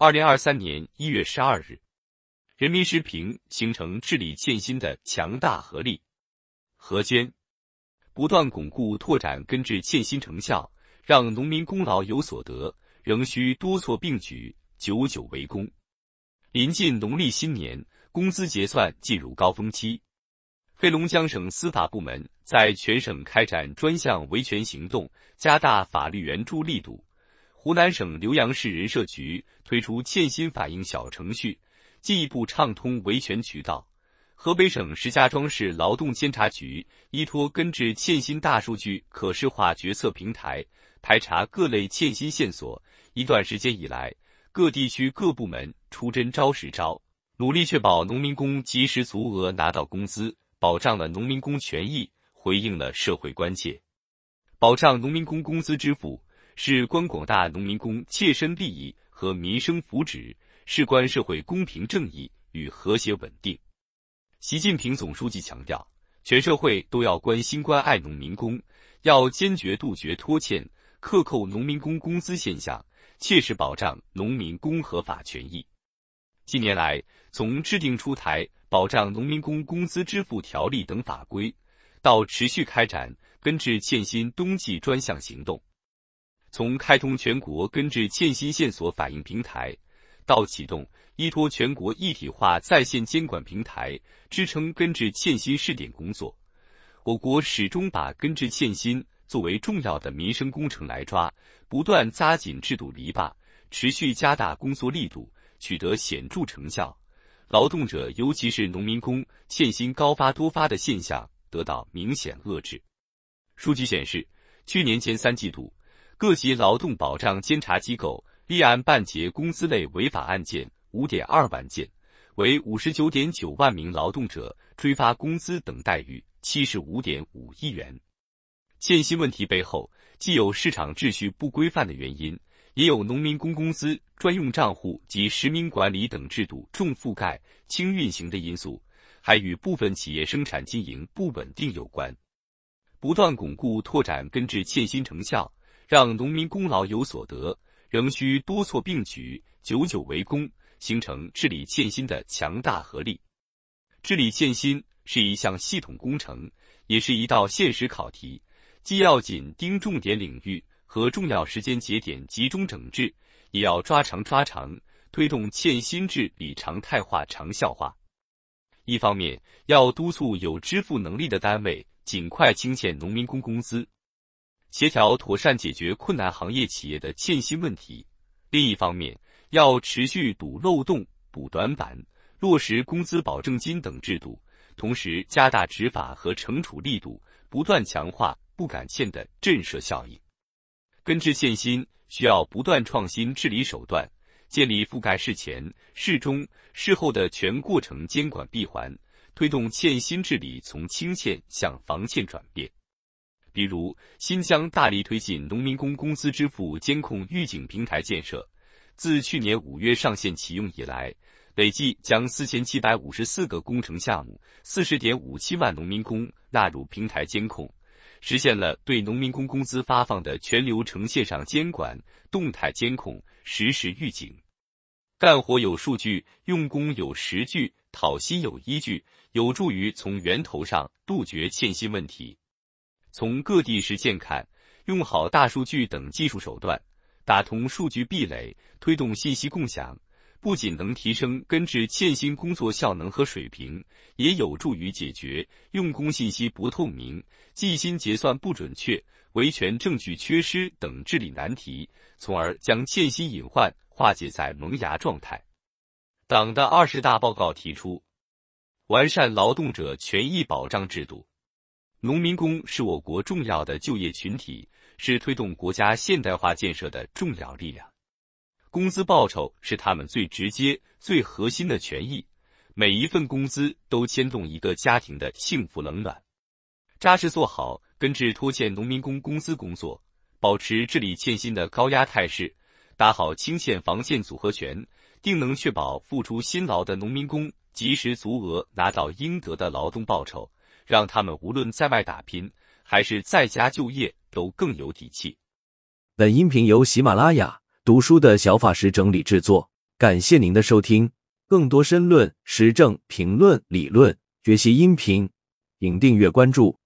二零二三年一月十二日，人民时评：形成治理欠薪的强大合力。何坚，不断巩固拓展根治欠薪成效，让农民功劳有所得，仍需多措并举，久久为功。临近农历新年，工资结算进入高峰期。黑龙江省司法部门在全省开展专项维权行动，加大法律援助力度。湖南省浏阳市人社局推出欠薪反映小程序，进一步畅通维权渠道。河北省石家庄市劳动监察局依托根治欠薪大数据可视化决策平台，排查各类欠薪线索。一段时间以来，各地区各部门出真招实招，努力确保农民工及时足额拿到工资。保障了农民工权益，回应了社会关切。保障农民工工资支付，事关广大农民工切身利益和民生福祉，事关社会公平正义与和谐稳定。习近平总书记强调，全社会都要关心关爱农民工，要坚决杜绝拖欠、克扣农民工工资现象，切实保障农民工合法权益。近年来，从制定出台。保障农民工工资支付条例等法规，到持续开展根治欠薪冬季专项行动；从开通全国根治欠薪线索反映平台，到启动依托全国一体化在线监管平台支撑根治欠薪试点工作，我国始终把根治欠薪作为重要的民生工程来抓，不断扎紧制度篱笆，持续加大工作力度，取得显著成效。劳动者，尤其是农民工欠薪高发多发的现象得到明显遏制。数据显示，去年前三季度，各级劳动保障监察机构立案办结工资类违法案件五点二万件，为五十九点九万名劳动者追发工资等待遇七十五点五亿元。欠薪问题背后，既有市场秩序不规范的原因。也有农民工工资专用账户及实名管理等制度重覆盖、轻运行的因素，还与部分企业生产经营不稳定有关。不断巩固拓展根治欠薪成效，让农民功劳有所得，仍需多措并举、久久为功，形成治理欠薪的强大合力。治理欠薪是一项系统工程，也是一道现实考题，既要紧盯重点领域。和重要时间节点集中整治，也要抓长抓长，推动欠薪治理常态化、长效化。一方面，要督促有支付能力的单位尽快清欠农民工工资，协调妥善解决困难行业企业的欠薪问题；另一方面，要持续堵漏洞、补短板，落实工资保证金等制度，同时加大执法和惩处力度，不断强化不敢欠的震慑效应。根治欠薪需要不断创新治理手段，建立覆盖事前、事中、事后的全过程监管闭环，推动欠薪治理从清欠向防欠转变。比如，新疆大力推进农民工工资支付监控预警平台建设，自去年五月上线启用以来，累计将四千七百五十四个工程项目、四十点五七万农民工纳入平台监控。实现了对农民工工资发放的全流程线上监管、动态监控、实时预警。干活有数据，用工有实据，讨薪有依据，有助于从源头上杜绝欠薪问题。从各地实践看，用好大数据等技术手段，打通数据壁垒，推动信息共享。不仅能提升根治欠薪工作效能和水平，也有助于解决用工信息不透明、计薪结算不准确、维权证据缺失等治理难题，从而将欠薪隐患化解在萌芽状态。党的二十大报告提出，完善劳动者权益保障制度。农民工是我国重要的就业群体，是推动国家现代化建设的重要力量。工资报酬是他们最直接、最核心的权益，每一份工资都牵动一个家庭的幸福冷暖。扎实做好根治拖欠农民工工资工作，保持治理欠薪的高压态势，打好清欠防欠组合拳，定能确保付出辛劳的农民工及时足额拿到应得的劳动报酬，让他们无论在外打拼还是在家就业都更有底气。本音频由喜马拉雅。读书的小法师整理制作。感谢您的收听。更多深论、时政评论、理论学习音频，请订阅关注。